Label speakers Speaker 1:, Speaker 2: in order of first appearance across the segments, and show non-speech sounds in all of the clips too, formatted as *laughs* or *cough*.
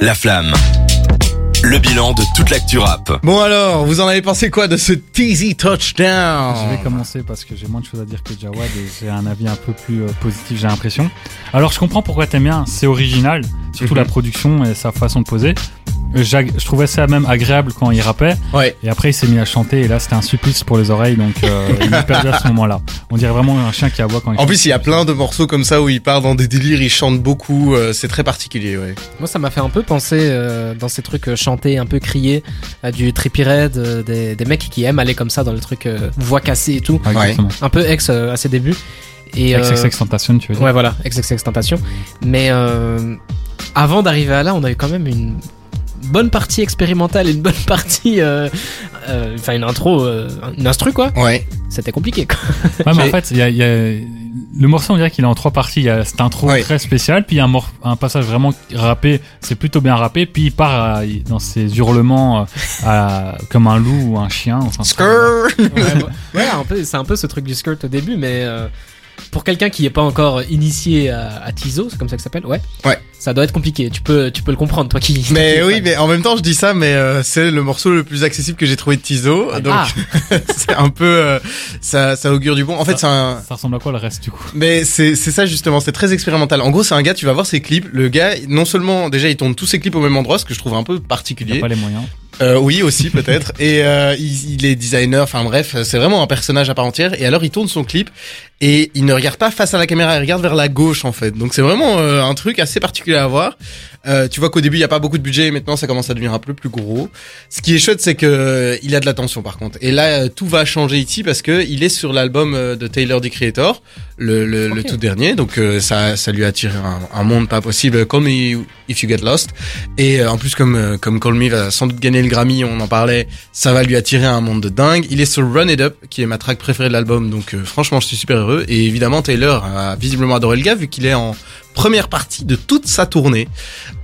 Speaker 1: La flamme. Le bilan de toute l'actu rap.
Speaker 2: Bon alors, vous en avez pensé quoi de ce teasy touchdown
Speaker 3: Je vais commencer parce que j'ai moins de choses à dire que Jawad et j'ai un avis un peu plus euh, positif, j'ai l'impression. Alors je comprends pourquoi t'aimes bien, c'est original, surtout
Speaker 2: Mhm.
Speaker 3: la production et sa façon de poser. Je trouvais ça même agréable quand il rappait
Speaker 2: Ouais.
Speaker 3: et après il s'est mis à chanter et là c'était un supplice pour les oreilles donc euh, *laughs* il m'a perdu à ce moment-là. On dirait vraiment un chien qui aboie quand il
Speaker 2: En
Speaker 3: chante.
Speaker 2: plus, il y a plein de morceaux comme ça où il part dans des délires, il chante beaucoup, euh, c'est très particulier, ouais.
Speaker 4: Moi, ça m'a fait un peu penser euh, dans ces trucs euh, chantés, un peu criés, à du Trippie Red, euh, des, des mecs qui aiment aller comme ça dans le truc euh, voix cassée et tout.
Speaker 3: Ah.
Speaker 4: Un peu ex euh, à ses débuts. Et, euh,
Speaker 3: XXX Tentation, tu veux dire
Speaker 4: Ouais, voilà, XXX Tentation. Mais euh, avant d'arriver à là, on a eu quand même une bonne partie expérimentale et une bonne partie. euh, euh, Enfin, une intro, euh, une instru quoi.
Speaker 2: Ouais.
Speaker 4: C'était compliqué quoi.
Speaker 3: Ouais, mais en fait, il y a, il y a- le morceau, on dirait qu'il est en trois parties. Il y a cette intro
Speaker 2: Ouais.
Speaker 3: très spéciale, puis il y a un, mor- un passage vraiment rappé, c'est plutôt bien rappé, puis il part à- dans ses hurlements euh, à- comme un loup ou un chien. Enfin,
Speaker 2: Skrrr
Speaker 4: Ouais, ouais, un peu, c'est un peu ce truc du skirt au début, mais euh, pour quelqu'un qui n'est pas encore initié à, à Tizo, c'est comme ça que ça s'appelle, ouais.
Speaker 2: Ouais.
Speaker 4: Ça doit être compliqué. Tu peux, tu peux le comprendre, toi qui.
Speaker 2: Mais oui, mais en même temps, je dis ça, mais euh, c'est le morceau le plus accessible que j'ai trouvé de Tizo, donc
Speaker 4: Ah, *laughs*
Speaker 2: c'est un peu, euh, ça, ça augure du bon. En fait, c'est un,
Speaker 3: Ça ressemble à quoi le reste du coup?
Speaker 2: Mais c'est c'est ça justement, c'est très expérimental. En gros, c'est un gars, tu vas voir ses clips. Le gars, non seulement déjà, il tourne tous ses clips au même endroit, ce que je trouve un peu
Speaker 3: Il n'y
Speaker 2: particulier.
Speaker 3: a pas les moyens.
Speaker 2: Euh, oui, aussi peut-être. Et euh, il, est designer. Enfin bref, c'est vraiment un personnage à part entière. Et alors, il tourne son clip et il ne regarde pas face à la caméra, il regarde vers la gauche en fait. Donc c'est vraiment euh, un truc assez particulier à voir. Euh, tu vois qu'au début il y a pas beaucoup de budget et maintenant ça commence à devenir un peu plus gros. Ce qui est chouette c'est que euh, il a de l'attention par contre. Et là euh, tout va changer ici parce que il est sur l'album euh, de Taylor the Creator, le, le, le tout dernier. Donc euh, ça ça lui a attiré un, un monde pas possible. Call Me If You Get Lost. Et euh, en plus comme comme Call Me va sans doute gagner le Grammy, on en parlait, ça va lui attirer un monde de dingue. Il est sur Run It Up qui est ma track préférée de l'album. Donc euh, franchement je suis super heureux. Et évidemment Taylor a visiblement adoré le gars vu qu'il est en première partie de toute sa tournée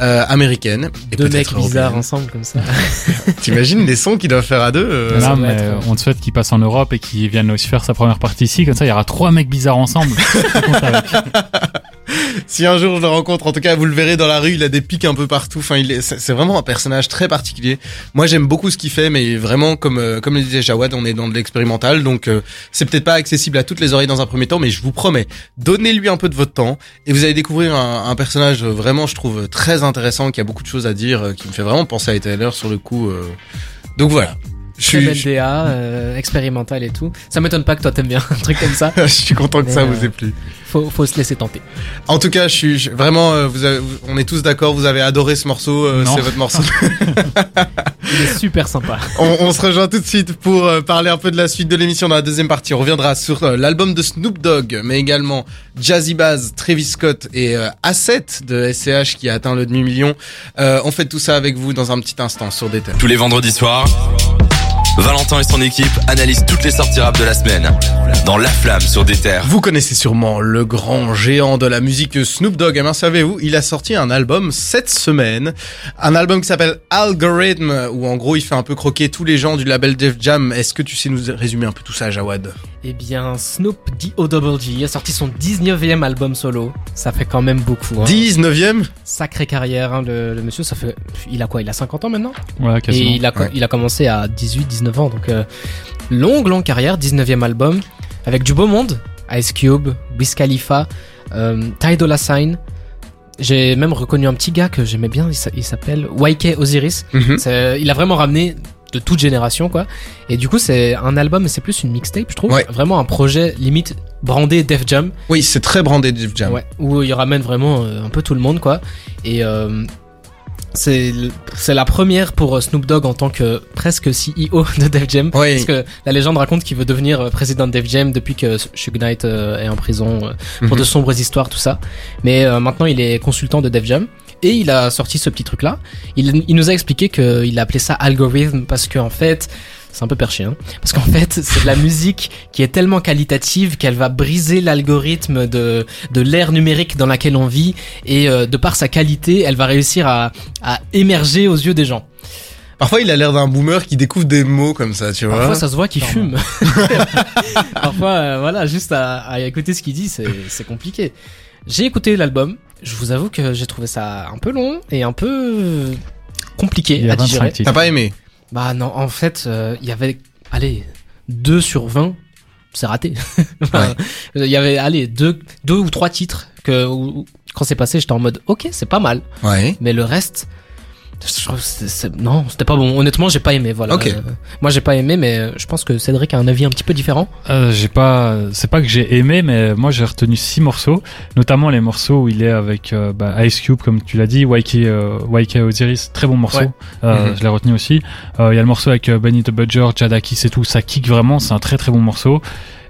Speaker 2: euh, américaine. Et
Speaker 4: deux mecs bizarres ensemble comme ça. *laughs*
Speaker 2: T'imagines les sons qu'ils doivent faire à deux euh,
Speaker 4: ça
Speaker 3: non,
Speaker 4: doit
Speaker 3: mais
Speaker 4: être,
Speaker 3: on te souhaite qu'il passe en Europe et qu'il vienne aussi faire sa première partie ici. Comme ça, il y aura trois mecs bizarres ensemble. *laughs* *laughs*
Speaker 2: Si un jour je le rencontre, en tout cas, vous le verrez dans la rue, il a des pics un peu partout. Enfin, il est, c'est vraiment un personnage très particulier. Moi, j'aime beaucoup ce qu'il fait, mais vraiment, comme euh, comme le disait Jawad, on est dans de l'expérimental, donc euh, c'est peut-être pas accessible à toutes les oreilles dans un premier temps, mais je vous promets, donnez-lui un peu de votre temps et vous allez découvrir un, un personnage euh, vraiment, je trouve, très intéressant, qui a beaucoup de choses à dire, euh, qui me fait vraiment penser à Taylor sur le coup. euh. Donc voilà. Je suis,
Speaker 4: belle DA, euh, expérimental et tout. Ça m'étonne pas que toi t'aimes bien *laughs* un truc comme ça. *laughs*
Speaker 2: je suis content que
Speaker 4: Mais,
Speaker 2: ça
Speaker 4: euh,
Speaker 2: vous ait plu.
Speaker 4: Faut, faut se laisser tenter.
Speaker 2: En tout cas, je suis je- vraiment, euh, vous avez- vous- on est tous d'accord, vous avez adoré ce morceau, euh, c'est votre morceau. *laughs*
Speaker 4: Il est super sympa.
Speaker 2: on, on se rejoint tout de suite pour euh, parler un peu de la suite de l'émission dans la deuxième partie. On reviendra sur l'album de Snoop Dogg, mais également Jazzy Baz, Travis Scott et Asset de SCH qui a atteint le demi-million. Euh, on fait tout ça avec vous dans un petit instant sur des thèmes.
Speaker 1: Tous les vendredis soirs, Valentin et son équipe analysent toutes les sorties rap de la semaine. Dans La Flamme sur des terres.
Speaker 2: Vous connaissez sûrement le grand géant de la musique Snoop Dogg. Eh bien, savez-vous, il a sorti un album cette semaine. Un album qui s'appelle Algorithm, où en gros il fait un peu croquer tous les gens du label Def Jam. Est-ce que tu sais nous résumer un peu tout ça, Jawad?
Speaker 4: Eh bien, Snoop D.O.G. a sorti son 19e album solo. Ça fait quand même beaucoup. Hein.
Speaker 2: 19ème
Speaker 4: Sacrée carrière, hein, le, le monsieur. Ça fait, il a quoi Il a 50 ans maintenant?
Speaker 3: Ouais,
Speaker 4: Et
Speaker 3: quasiment.
Speaker 4: il a,
Speaker 2: Ouais.
Speaker 4: il a commencé à 18, 19 ans. Donc, euh, longue, longue carrière. 19e album. Avec du beau monde. Ice Cube, Wiz Khalifa, euh, Ty Dolla Sign. J'ai même reconnu un petit gars que j'aimais bien. Il s'a- il s'appelle YK Osiris.
Speaker 2: Mhm.
Speaker 4: C'est- Il a vraiment ramené de toute génération, quoi. Et du coup, c'est un album, c'est plus une mixtape, je trouve.
Speaker 2: Ouais.
Speaker 4: Vraiment un projet limite brandé Def Jam.
Speaker 2: Oui, c'est très brandé Def Jam.
Speaker 4: Ouais, où il ramène vraiment euh, un peu tout le monde, quoi. Et euh, c'est la première pour euh, Snoop Dogg en tant que presque CEO *laughs* de Def Jam.
Speaker 2: Oui.
Speaker 4: Parce que la légende raconte qu'il veut devenir président de Def Jam depuis que Suge Knight est en prison pour
Speaker 2: Mhm.
Speaker 4: de sombres histoires, tout ça. Mais maintenant, il est consultant de Def Jam. Et il a sorti ce petit truc-là. Il, il nous a expliqué qu'il appelait ça algorithme parce qu'en fait, c'est un peu perché, hein, parce qu'en fait, *laughs* c'est de la musique qui est tellement qualitative qu'elle va briser l'algorithme de, de l'ère numérique dans laquelle on vit. Et euh, de par sa qualité, elle va réussir à, à émerger aux yeux des gens.
Speaker 2: Parfois, il a l'air d'un boomer qui découvre des mots comme ça, tu vois.
Speaker 4: Parfois, ça se voit qu'il fume. *laughs* Parfois, euh, voilà, juste à, à écouter ce qu'il dit, c'est c'est compliqué. J'ai écouté l'album. Je vous avoue que j'ai trouvé ça un peu long et un peu compliqué
Speaker 3: Il y a
Speaker 4: à digérer.
Speaker 3: 25 titres.
Speaker 2: T'as pas aimé
Speaker 4: Bah non, en fait, euh, il y avait, allez, 2 sur 20, c'est raté. *laughs* Il y avait, allez, deux, deux ou trois titres que où- quand c'est passé, j'étais en mode, ok, c'est pas mal,
Speaker 2: Ouais.
Speaker 4: mais le reste, je trouve que c'est- c'est- non, c'était pas bon. Honnêtement, j'ai pas aimé. Voilà.
Speaker 2: Ok.
Speaker 4: Euh, moi, j'ai pas aimé, mais je pense que Cédric a un avis un petit peu différent.
Speaker 3: Euh, j'ai pas, c'est pas que j'ai aimé, mais moi j'ai retenu six morceaux, notamment les morceaux où il est avec euh, bah, Ice Cube, comme tu l'as dit, YK, euh, YK Osiris, très bon morceau,
Speaker 4: Ouais.
Speaker 3: euh,
Speaker 2: Mhm.
Speaker 3: je l'ai retenu aussi. Euh, Il y a le morceau avec euh, Benny the Butcher, Jadakis et tout, ça kick vraiment, c'est un très très bon morceau.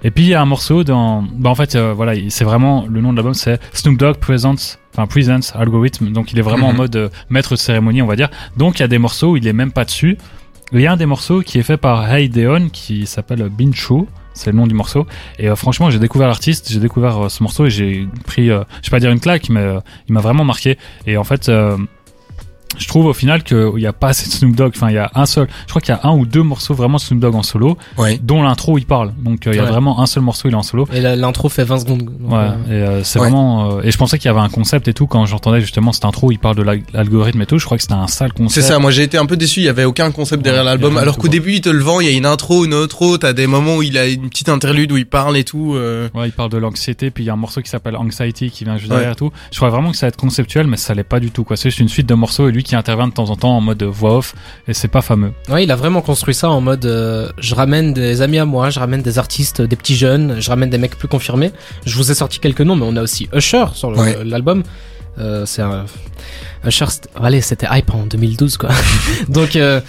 Speaker 3: Et puis il y a un morceau dans, bah en fait euh, voilà, c'est vraiment le nom de l'album, c'est Snoop Dogg Presents, enfin Presents Algorithm, donc il est vraiment
Speaker 2: Mhm.
Speaker 3: en mode euh, maître de cérémonie, on va dire. Donc il y a des morceaux où il est même pas dessus. Il y a un des morceaux qui est fait par Hey Deon qui s'appelle Bincho, c'est le nom du morceau. Et euh, franchement, j'ai découvert l'artiste, j'ai découvert euh, ce morceau et j'ai pris, euh, je vais pas dire une claque, mais euh, il m'a vraiment marqué. Et en fait, euh, je trouve au final qu'il n'y a pas assez de Snoop Dogg. Enfin, il y a un seul, je crois qu'il y a un ou deux morceaux vraiment Snoop Dogg en solo,
Speaker 2: Ouais.
Speaker 3: dont l'intro où il parle. Donc euh, il y a
Speaker 4: Ouais.
Speaker 3: vraiment un seul morceau, il est en solo.
Speaker 4: Et l'intro fait 20 secondes. donc,
Speaker 3: Ouais,
Speaker 4: euh,
Speaker 3: et euh, c'est
Speaker 2: Ouais.
Speaker 3: vraiment. euh, et je pensais qu'il y avait un concept et tout quand j'entendais justement cette intro où il parle de l'al- l'algorithme et tout. Je crois que c'était un sale
Speaker 2: C'est
Speaker 3: concept.
Speaker 2: ça, moi j'ai été un peu déçu, il y avait aucun concept derrière l'album, alors qu'au début il te le vend, il y a une intro, une outro, t'as des moments où il a une petite interlude où il parle et tout. euh.
Speaker 3: Ouais, il parle de l'anxiété, puis il y a un morceau qui s'appelle Anxiety qui vient juste
Speaker 2: Ouais.
Speaker 3: derrière et tout. Je crois vraiment que ça va être conceptuel, mais ça l'est pas du tout, quoi. C'est juste une suite de morceaux et lui qui intervient de temps en temps en mode voix off, et c'est pas fameux.
Speaker 4: Ouais, il a vraiment construit ça en mode euh, je ramène des amis à moi, je ramène des artistes, des petits jeunes, je ramène des mecs plus confirmés. Je vous ai sorti quelques noms, mais on a aussi Usher sur
Speaker 2: Ouais.
Speaker 4: l'album. Euh, c'est un... Usher, c'était- allez, c'était hype en 2012 quoi. *laughs* Donc euh,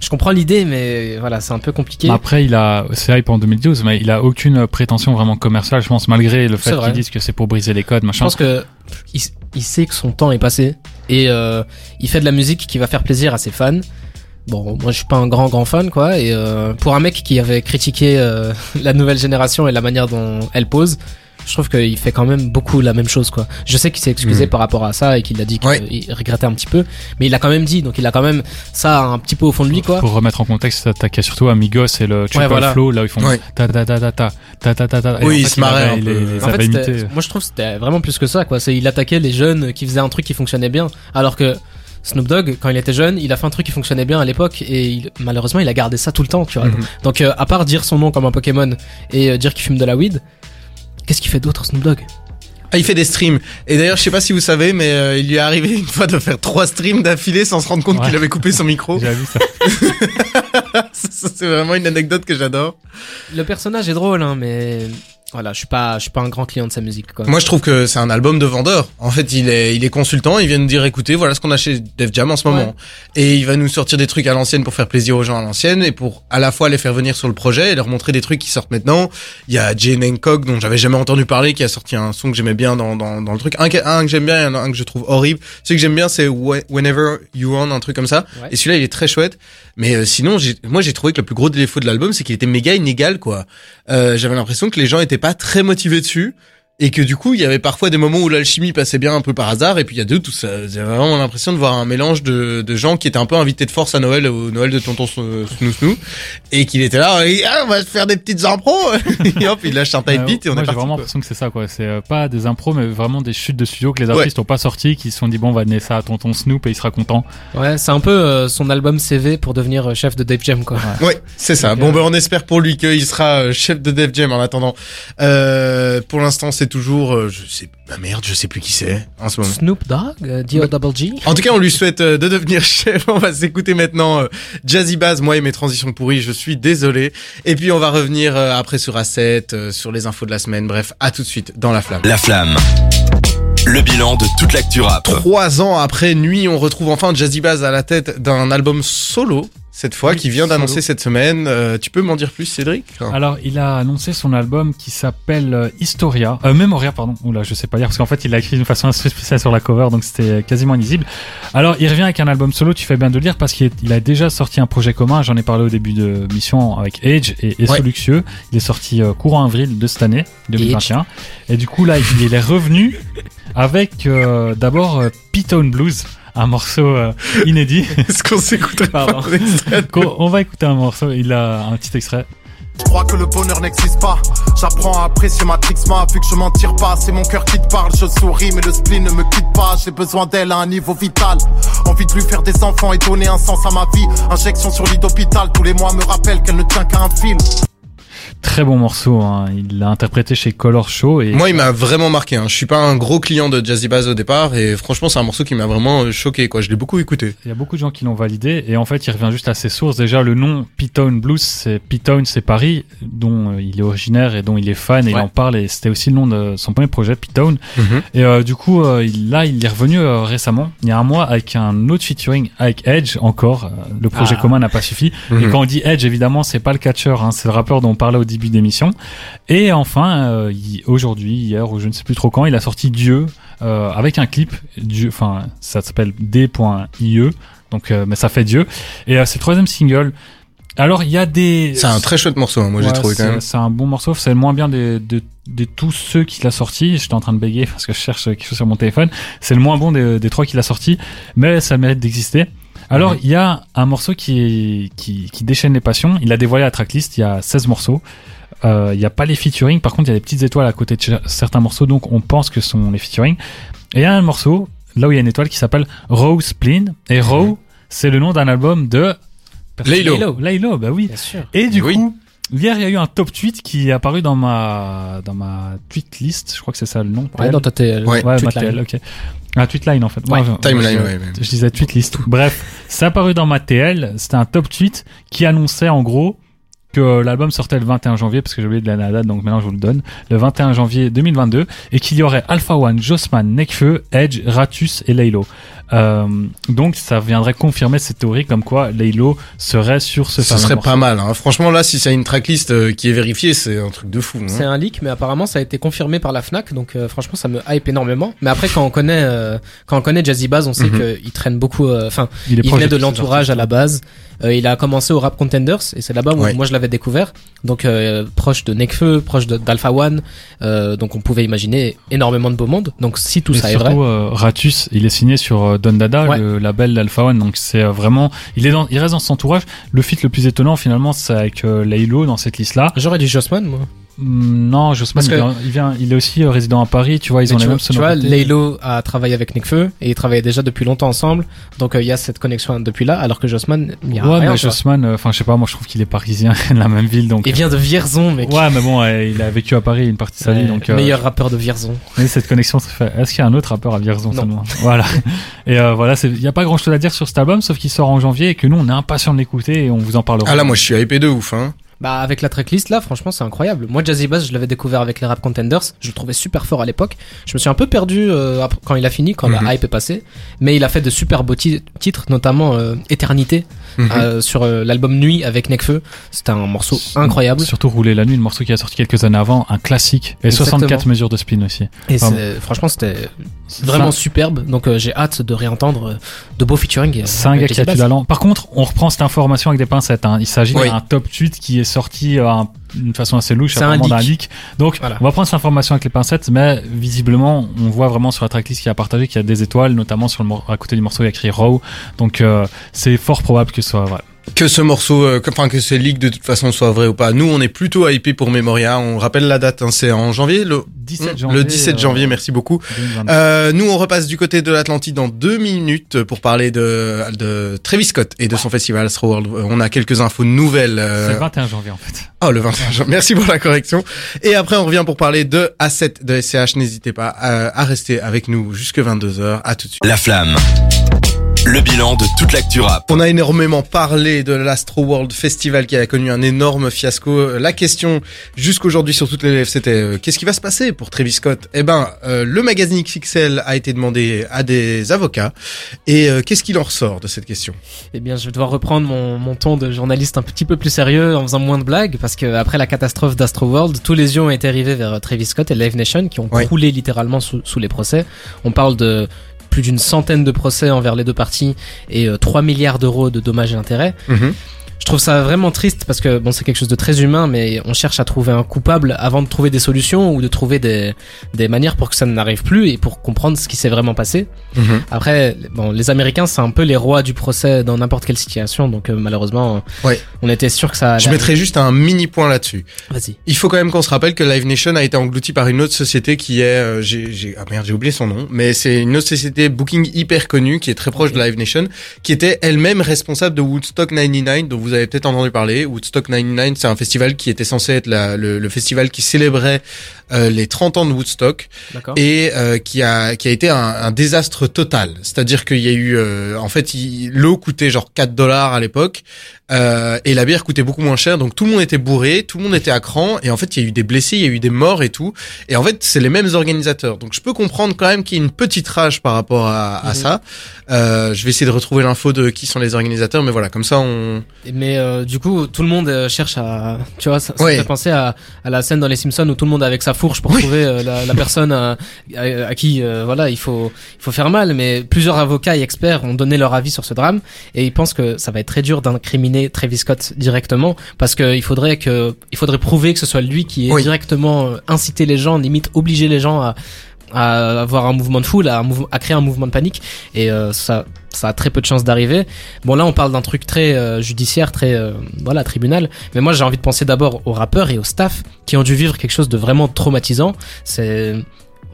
Speaker 4: je comprends l'idée, mais voilà, c'est un peu compliqué.
Speaker 3: Mais Après, il a, c'est hype en 2012, mais il a aucune prétention vraiment commerciale, je pense, malgré le fait qu'ils disent que c'est pour briser les codes,
Speaker 4: Je
Speaker 3: machin.
Speaker 4: pense que il, il sait que son temps est passé et euh, il fait de la musique qui va faire plaisir à ses fans. Bon, moi je suis pas un grand grand fan quoi et euh, pour un mec qui avait critiqué euh, *laughs* la nouvelle génération et la manière dont elle pose, je trouve qu'il fait quand même beaucoup la même chose quoi. Je sais qu'il s'est excusé
Speaker 2: Mhm.
Speaker 4: par rapport à ça et qu'il a dit qu'il
Speaker 2: Ouais.
Speaker 4: regrettait un petit peu, mais il a quand même dit donc il a quand même ça un petit peu au fond de lui quoi.
Speaker 3: Pour remettre en contexte, t'attaquais surtout à Migos et le Triple
Speaker 4: voilà.
Speaker 3: Flow, là où ils font
Speaker 2: Ouais.
Speaker 3: ta ta ta ta ta ta ta ta ta.
Speaker 2: Oui,
Speaker 3: en
Speaker 2: il se marrait
Speaker 3: il
Speaker 2: peu.
Speaker 3: les- les
Speaker 4: En fait, moi je trouve que c'était vraiment plus que ça quoi. C'est il attaquait les jeunes qui faisaient un truc qui fonctionnait bien, alors que Snoop Dogg quand il était jeune, il a fait un truc qui fonctionnait bien à l'époque et il- malheureusement il a gardé ça tout le temps, tu vois.
Speaker 2: Mhm.
Speaker 4: Donc euh, à part dire son nom comme un Pokémon et euh, dire qu'il fume de la weed, qu'est-ce qu'il fait d'autre Snoop Dogg?
Speaker 2: Ah, il fait des streams. Et d'ailleurs, je sais pas si vous savez, mais euh, il lui est arrivé *laughs* une fois de faire trois streams d'affilée sans se rendre compte
Speaker 3: Ouais.
Speaker 2: qu'il avait coupé son micro. *laughs*
Speaker 3: J'ai vu ça. *laughs*
Speaker 2: Ça, c'est vraiment une anecdote que j'adore.
Speaker 4: Le personnage est drôle hein, mais voilà, je suis pas je suis pas un grand client de sa musique quoi.
Speaker 2: Moi, je trouve que c'est un album de vendeur. En fait, il est, il est consultant. Il vient nous dire, écoutez, voilà ce qu'on a chez Def Jam en ce moment. Et il va nous sortir des trucs à l'ancienne pour faire plaisir aux gens à l'ancienne et pour à la fois les faire venir sur le projet et leur montrer des trucs qui sortent maintenant. Il y a Jane Hancock, dont j'avais jamais entendu parler, qui a sorti un son que j'aimais bien dans, dans, dans le truc. Un, que- un que j'aime bien et un, un que je trouve horrible. Celui que j'aime bien, c'est Whe- Whenever You On, un truc comme ça.
Speaker 4: Ouais.
Speaker 2: Et celui-là, il est très chouette. Mais euh, sinon, moi, j'ai trouvé que le plus gros défaut de l'album, c'est qu'il était méga inégal, quoi. Euh, j'avais l'impression que les gens étaient pas très motivés dessus. Et que du coup, il y avait parfois des moments où l'alchimie passait bien un peu par hasard, et puis il y a deux, tout ça. J'avais vraiment l'impression de voir un mélange de, de gens qui étaient un peu invités de force à Noël, au Noël de tonton Snou Snou, et qu'il était là, et, ah, on va se faire des petites impros, *laughs* et hop, il lâche un type beat, et on
Speaker 3: moi,
Speaker 2: est
Speaker 3: j'ai vraiment l'impression que c'est ça, quoi. C'est euh, pas des impros, mais vraiment des chutes de studio que les
Speaker 2: Ouais.
Speaker 3: artistes ont pas sorti, qui se sont dit bon, on va donner ça à tonton Snoop et il sera content.
Speaker 4: Ouais, c'est un peu euh, son album CV pour devenir euh, chef de Dave Jam quoi.
Speaker 2: Ouais, c'est ça. Bon,
Speaker 3: euh,
Speaker 2: ben, on espère pour lui qu'il sera chef de Def Jam en attendant. Euh, pour l'instant, c'est toujours, euh, je sais, ah merde, je sais plus qui c'est en ce moment.
Speaker 4: Snoop Dogg, euh, D.O. Double G.
Speaker 2: En tout cas, on lui souhaite euh, de devenir *laughs* chef. On va s'écouter maintenant Jazzy Bass, moi et mes transitions pourries, je suis désolé. Et puis on va revenir après sur A7, euh, sur les infos de la semaine. Bref, à tout de suite dans La Flamme.
Speaker 1: La flamme. Le bilan de toute l'actu rap.
Speaker 2: Trois ans après Nuit, on retrouve enfin Jazzy Bass à la tête d'un album solo, cette fois,
Speaker 3: Oui,
Speaker 2: qui vient d'annoncer cette semaine. Euh, tu peux m'en dire plus, Cédric?
Speaker 3: Alors, il a annoncé son album qui s'appelle euh, Historia, euh, Memoria, pardon. Oula, je sais pas lire parce qu'en fait, il l'a écrit d'une façon assez spéciale sur la cover, donc c'était quasiment illisible. Alors, il revient avec un album solo. Tu fais bien de le lire parce qu'il a déjà sorti un projet commun. J'en ai parlé au début de mission avec Age et, et
Speaker 2: Ouais.
Speaker 3: Soluxieux. Il est sorti courant avril de cette année, 2021. Et du coup, là, il est revenu avec euh, d'abord euh, Pitone Blues, un morceau euh, inédit. *laughs*
Speaker 2: Est-ce qu'on s'écouterait pas
Speaker 3: Pardon.
Speaker 2: un extrait
Speaker 3: Qu'on- on va écouter un morceau. Il a un petit extrait.
Speaker 5: Je crois que le bonheur n'existe pas. J'apprends à apprécier ma trixma, vu que je m'en tire pas. C'est mon cœur qui te parle, je souris, mais le spleen ne me quitte pas. J'ai besoin d'elle à un niveau vital. Envie de lui faire des enfants et donner un sens à ma vie. Injection sur lit d'hôpital, tous les mois me rappelle qu'elle ne tient qu'à un fil.
Speaker 3: Très bon morceau. Hein. Il l'a interprété chez Color Show et
Speaker 2: Moi, il m'a vraiment marqué. Hein. Je suis pas un gros client de Jazzy Bass au départ et franchement, c'est un morceau qui m'a vraiment euh, choqué. Quoi, je l'ai beaucoup écouté.
Speaker 3: il y a beaucoup de gens qui l'ont validé et en fait, il revient juste à ses sources. Déjà, le nom P-Town Blues, c'est P-Town, c'est Paris, dont euh, il est originaire et dont il est fan et il en parle. Et c'était aussi le nom de son premier projet, P-Town. Et euh, du coup, euh, il- là, il est revenu euh, récemment, il y a un mois, avec un autre featuring avec Edge encore. Le projet
Speaker 4: Ah.
Speaker 3: commun n'a pas suffi. Et
Speaker 2: Mhm.
Speaker 3: quand on dit Edge, évidemment, c'est pas le catcheur, hein, c'est le rappeur dont on parlait au début d'émission. Et enfin, euh, aujourd'hui, hier ou je ne sais plus trop quand, il a sorti Dieu euh, avec un clip. Dieu, enfin, ça s'appelle D.IE. Donc, euh, mais ça fait Dieu. Et c'est le troisième single. Alors, il y a des.
Speaker 2: C'est un très chouette morceau. hein, moi, j'ai trouvé quand
Speaker 3: c'est-
Speaker 2: même.
Speaker 3: C'est un bon morceau. C'est le moins bien des, de, de tous ceux qu'il a sortis. J'étais en train de bégayer parce que je cherche quelque chose sur mon téléphone. C'est le moins bon des, des trois qu'il a sortis, mais ça mérite d'exister. Alors,
Speaker 2: Mhm.
Speaker 3: il y a un morceau qui, qui, qui déchaîne les passions. Il a dévoilé la tracklist. Il y a 16 morceaux. Euh, il n'y a pas les featuring. Par contre, il y a des petites étoiles à côté de certains morceaux, donc on pense que ce sont les featuring. Et il y a un morceau, là où il y a une étoile, qui s'appelle Row Spleen. Et Row, c'est le nom d'un album de...
Speaker 2: Laylo.
Speaker 4: Laylo.
Speaker 3: Laylo, bah oui.
Speaker 4: Bien sûr.
Speaker 3: Et du
Speaker 2: Oui.
Speaker 3: coup, hier, il y a eu un top tweet qui est apparu dans ma, dans ma tweet list. Je crois que c'est ça le nom.
Speaker 4: Ouais, dans ta TL.
Speaker 2: Ouais.
Speaker 3: Ouais, ma. TL, ok. Un tweet line, en fait.
Speaker 4: Ouais,
Speaker 2: Timeline,
Speaker 3: je,
Speaker 2: ouais. ouais.
Speaker 3: je disais tweet list. Bref, c'est apparu dans ma TL. C'était un top tweet qui annonçait, en gros, que l'album sortait le 21 janvier, parce que j'ai oublié de la la date, donc maintenant je vous le donne, le 21 janvier 2022, et qu'il y aurait Alpha One, Jossman, Nekfeu, Edge, Ratus et Laylo. Euh, donc ça viendrait confirmer cette théorie comme quoi Laylo serait sur ce
Speaker 2: Ce serait
Speaker 3: morceau.
Speaker 2: pas mal. Hein. Franchement, là, si c'est une tracklist euh, qui est vérifiée, c'est un truc de fou.
Speaker 4: C'est
Speaker 2: Hein.
Speaker 4: un leak, mais apparemment ça a été confirmé par la Fnac, donc euh, franchement ça me hype énormément. Mais après quand on connaît euh, quand on connaît Jazzy Bass, on sait
Speaker 2: Mhm.
Speaker 4: qu'il traîne beaucoup. euh, Enfin,
Speaker 3: Il, est
Speaker 4: il venait de l'entourage à la base. Euh, il a commencé au Rap Contenders et c'est là-bas où
Speaker 2: Ouais.
Speaker 4: moi je l'avais découvert. Donc euh, proche de Nekfeu, proche de- d'Alpha One. Euh, donc on pouvait imaginer énormément de beau monde. Donc si tout
Speaker 3: Mais
Speaker 4: ça est vrai,
Speaker 3: surtout, euh, Ratus, il est signé sur euh, Don Dada,
Speaker 4: Ouais.
Speaker 3: le label d'Alpha One, donc c'est euh, vraiment, il est dans, il reste dans son entourage. Le feat le plus étonnant finalement, c'est avec euh, Laylo dans cette liste-là.
Speaker 4: j'aurais dit Jossman moi.
Speaker 3: Hum, non, Jossman,
Speaker 4: Parce
Speaker 3: il,
Speaker 4: que-
Speaker 3: vient, il vient, il est aussi euh, résident à Paris, tu vois, ils
Speaker 4: Mais
Speaker 3: ont les
Speaker 4: vois,
Speaker 3: mêmes
Speaker 4: tu vois. Laylo a travaillé avec Nekfeu et ils travaillaient déjà depuis longtemps ensemble. Donc euh, il y a cette connexion depuis là, alors que Jossman, il y a
Speaker 3: Ouais,
Speaker 4: rien.
Speaker 3: mais. Jossman, euh, enfin, je sais pas, moi je trouve qu'il est parisien, de *laughs* la même ville, donc.
Speaker 4: Il vient de Vierzon, mec.
Speaker 3: Ouais, mais bon, euh, il a vécu à Paris une partie de sa vie, donc. euh,
Speaker 4: meilleur rappeur de Vierzon.
Speaker 3: Mais cette connexion se fait. Est-ce qu'il y a un autre rappeur à Vierzon
Speaker 4: Non.
Speaker 3: seulement? Voilà. *laughs* Et euh, voilà, c'est- il y a pas grand-chose à dire sur cet album, sauf qu'il sort en janvier et que nous on est impatients de l'écouter et on vous en parlera.
Speaker 2: Ah là, moi, je suis hypé de ouf. Hein.
Speaker 4: Bah avec la tracklist là, franchement c'est incroyable. Moi Jazzy Bass, je l'avais découvert avec les Rap Contenders, je le trouvais super fort à l'époque. Je me suis un peu perdu euh, quand il a fini, quand
Speaker 2: Mhm.
Speaker 4: la hype est passée, mais il a fait de super beaux ti- titres, notamment euh, Éternité
Speaker 2: Mhm.
Speaker 4: euh, sur euh, l'album Nuit avec Nekfeu. C'était un morceau incroyable.
Speaker 3: Surtout Rouler la nuit, le morceau qui a sorti quelques années avant, un classique. Et
Speaker 4: Exactement.
Speaker 3: 64 mesures de spin aussi.
Speaker 4: Et c'est- franchement c'était vraiment superbe. Donc euh, j'ai hâte de réentendre euh, de beaux featuring. euh,
Speaker 3: C'est un gars qui a
Speaker 4: Jazzy
Speaker 3: du
Speaker 4: Bass.
Speaker 3: talent. Par contre, on reprend cette information avec des pincettes. Hein. Il s'agit
Speaker 2: Oui.
Speaker 3: d'un top tweet qui est sorti euh, un- d'une façon assez louche,
Speaker 4: C'est un
Speaker 3: apparemment d'un
Speaker 4: leak.
Speaker 3: Donc,
Speaker 4: Voilà.
Speaker 3: on va prendre cette information avec les pincettes, mais visiblement, on voit vraiment sur la tracklist qui a partagé qu'il y a des étoiles, notamment sur le à côté du morceau, il y a écrit Raw. Donc, euh, c'est fort probable que ce soit vrai.
Speaker 2: Que ce morceau, euh, que- enfin que ces leaks de toute façon soient vrais ou pas. Nous, on est plutôt hypé pour Memoria. On rappelle la date. Hein, c'est en janvier, le
Speaker 3: 17
Speaker 2: le
Speaker 3: janvier.
Speaker 2: 17
Speaker 3: euh,
Speaker 2: janvier. Merci beaucoup.
Speaker 3: 2022.
Speaker 2: Euh, nous, on repasse du côté de l'Atlantide dans deux minutes pour parler de, de Travis Scott et de son festival Astro World. Euh, On a quelques infos nouvelles. euh,
Speaker 3: C'est le 21 janvier en fait.
Speaker 2: Oh, le 21 janvier. Merci pour la correction. Et après, on revient pour parler de A7 de SCH. N'hésitez pas à, à rester avec nous jusque 22h. À tout de suite.
Speaker 1: La flamme. Le bilan de toute l'actu rap.
Speaker 2: On a énormément parlé de l'Astro World Festival qui a connu un énorme fiasco. La question jusqu'aujourd'hui sur toutes les lèvres, c'était euh, qu'est-ce qui va se passer pour Travis Scott? Eh ben, euh, le magazine XXL a été demandé à des avocats. Et euh, qu'est-ce qu'il en ressort de cette question?
Speaker 4: Eh bien, je vais devoir reprendre mon, mon ton de journaliste un petit peu plus sérieux en faisant moins de blagues parce que après la catastrophe d'Astro World, tous les yeux ont été rivés vers Travis Scott et Live Nation qui ont
Speaker 2: Ouais.
Speaker 4: croulé littéralement sous, sous les procès. On parle de plus d'une centaine de procès envers les deux parties et euh, 3 milliards d'euros de dommages et intérêts. je trouve ça vraiment triste parce que bon, c'est quelque chose de très humain, mais on cherche à trouver un coupable avant de trouver des solutions ou de trouver des, des manières pour que ça n'arrive plus et pour comprendre ce qui s'est vraiment passé.
Speaker 2: Mhm.
Speaker 4: Après, bon, les Américains, c'est un peu les rois du procès dans n'importe quelle situation, donc euh, malheureusement,
Speaker 2: Ouais.
Speaker 4: on était sûr que ça.
Speaker 2: Je mettrais juste un mini point là-dessus.
Speaker 4: Vas-y.
Speaker 2: Il faut quand même qu'on se rappelle que Live Nation a été englouti par une autre société qui est, euh, j'ai, j'ai, ah merde, j'ai oublié son nom, mais c'est une autre société booking hyper connue qui est très proche de Live Nation, qui était elle-même responsable de Woodstock 99, dont vous avez peut-être entendu parler. Woodstock 99, c'est un festival qui était censé être la- le, le festival qui célébrait euh, les 30 ans de Woodstock et euh, qui a qui a été un, un désastre total. C'est-à-dire qu'il y a eu, euh, en fait, l'eau coûtait genre 4 dollars à l'époque euh, et la bière coûtait beaucoup moins cher. Donc tout le monde était bourré, tout le monde était à cran et en fait il y a eu des blessés, il y a eu des morts et tout. Et en fait c'est les mêmes organisateurs. Donc je peux comprendre quand même qu'il y ait une petite rage par rapport à, à
Speaker 4: Mhm.
Speaker 2: ça. Euh, je vais essayer de retrouver l'info de qui sont les organisateurs, mais voilà comme ça on.
Speaker 4: Mais euh, du coup, tout le monde euh, cherche à, tu vois, ça, ça
Speaker 2: Ouais.
Speaker 4: me fait penser à, à la scène dans Les Simpsons où tout le monde est avec sa fourche pour
Speaker 2: Oui.
Speaker 4: trouver euh, la, la personne à, à, à qui, euh, voilà, il faut, il faut faire mal. Mais plusieurs avocats et experts ont donné leur avis sur ce drame et ils pensent que ça va être très dur d'incriminer Travis Scott directement parce que il faudrait que, il faudrait prouver que ce soit lui qui ait
Speaker 2: Oui.
Speaker 4: directement euh, incité les gens, limite obligé les gens à à avoir un mouvement de foule, à, créer un mouvement de panique, et euh, ça, ça a très peu de chances d'arriver. Bon là, on parle d'un truc très euh, judiciaire, très euh, voilà tribunal. Mais moi, j'ai envie de penser d'abord aux rappeurs et au staff qui ont dû vivre quelque chose de vraiment traumatisant. C'est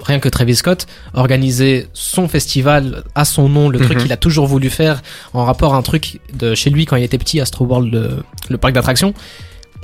Speaker 4: rien que Travis Scott organiser son festival à son nom, le truc
Speaker 2: Mhm.
Speaker 4: qu'il a toujours voulu faire en rapport à un truc de chez lui quand il était petit, Astro World, le, le parc d'attractions.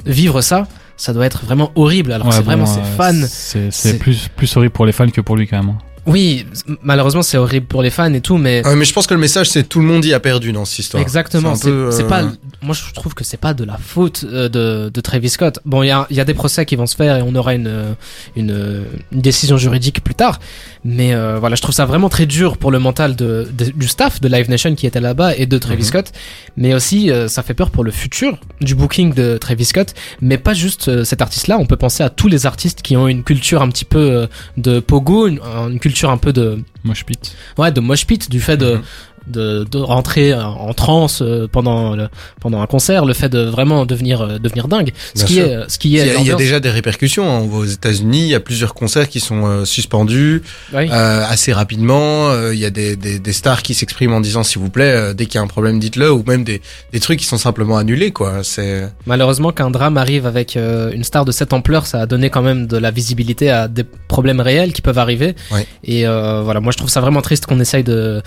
Speaker 4: Vivre ça, ça doit être vraiment horrible. Alors que
Speaker 3: Ouais,
Speaker 4: c'est vraiment ses fans.
Speaker 3: C'est plus, plus horrible pour les fans que pour lui quand même.
Speaker 4: Oui, malheureusement c'est horrible pour les fans et tout, mais
Speaker 2: Ouais, mais je pense que le message c'est tout le monde y a perdu dans cette histoire.
Speaker 4: exactement.
Speaker 2: C'est euh,
Speaker 4: pas. Moi je trouve que c'est pas de la faute euh, de, de Travis Scott. Bon, il y a, il y a des procès qui vont se faire et on aura une euh, une, une décision juridique plus tard. Mais euh, voilà, je trouve ça vraiment très dur pour le mental de, de- du staff de Live Nation qui était là-bas et de Travis
Speaker 2: Mhm.
Speaker 4: Scott. Mais aussi, euh, ça fait peur pour le futur du booking de Travis Scott. Mais pas juste euh, cet artiste-là. On peut penser à tous les artistes qui ont une culture un petit peu euh, de pogo, une, une culture un peu de
Speaker 3: Mosh pit.
Speaker 4: ouais de mosh pit du fait de
Speaker 2: Mhm.
Speaker 4: De, de rentrer en transe euh, pendant le, pendant un concert le fait de vraiment devenir euh, devenir dingue ce
Speaker 2: Bien
Speaker 4: qui
Speaker 2: sûr.
Speaker 4: est euh, ce qui
Speaker 2: Il y,
Speaker 4: est
Speaker 2: a, il y a déjà des répercussions. hein. On aux États-Unis, il y a plusieurs concerts qui sont euh, suspendus
Speaker 4: Oui.
Speaker 2: euh, assez rapidement. Euh, Il y a des, des, des stars qui s'expriment en disant s'il vous plaît, euh, dès qu'il y a un problème, dites-le, ou même des, des trucs qui sont simplement annulés. quoi. C'est
Speaker 4: malheureusement qu'un drame arrive avec euh, une star de cette ampleur ça a donné quand même de la visibilité à des problèmes réels qui peuvent arriver
Speaker 2: Ouais.
Speaker 4: et euh, voilà moi je trouve ça vraiment triste qu'on essaye de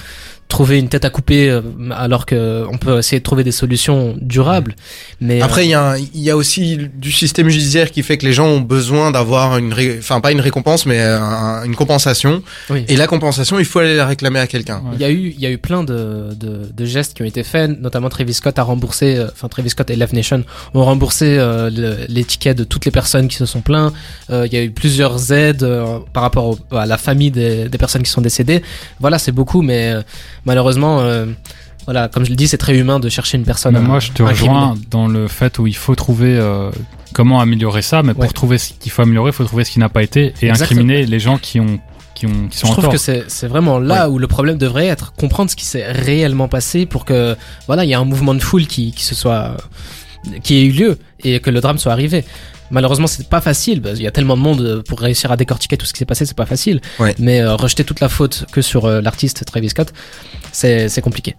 Speaker 4: trouver une tête à couper euh, alors que on peut essayer de trouver des solutions durables mais euh,
Speaker 2: Après, il y, a un- il y a aussi du système judiciaire qui fait que les gens ont besoin d'avoir une, ré- enfin pas une récompense, mais euh, un- une compensation.
Speaker 4: oui.
Speaker 2: Et la compensation, il faut aller la réclamer à quelqu'un.
Speaker 3: Ouais.
Speaker 4: Il y a eu, il y a eu plein de, de, de gestes qui ont été faits, notamment Travis Scott a remboursé, euh, enfin Travis Scott et Live Nation ont remboursé euh, le- les tickets de toutes les personnes qui se sont plaints. Euh, il y a eu plusieurs aides euh, par rapport au- à la famille des, des personnes qui sont décédées. Voilà, c'est beaucoup, mais euh, malheureusement, euh, voilà, comme je le dis, c'est très humain de chercher une personne.
Speaker 3: Mais
Speaker 4: à-
Speaker 3: moi, je te rejoins dans le fait où il faut trouver euh, comment améliorer ça, mais pour
Speaker 4: Ouais.
Speaker 3: trouver ce qu'il faut améliorer, il faut trouver ce qui n'a pas été et
Speaker 4: Exactement.
Speaker 3: incriminer les gens qui ont qui ont qui sont
Speaker 4: Je
Speaker 3: en
Speaker 4: trouve
Speaker 3: tort.
Speaker 4: que c'est c'est vraiment là où le problème devrait être comprendre ce qui s'est réellement passé pour que voilà il y a un mouvement de foule qui, qui se soit qui ait eu lieu et que le drame soit arrivé. Malheureusement, c'est pas facile. parce qu'il y a tellement de monde euh, pour réussir à décortiquer tout ce qui s'est passé, c'est pas facile.
Speaker 2: Ouais.
Speaker 4: Mais euh, rejeter toute la faute que sur euh, l'artiste Travis Scott, c'est c'est compliqué.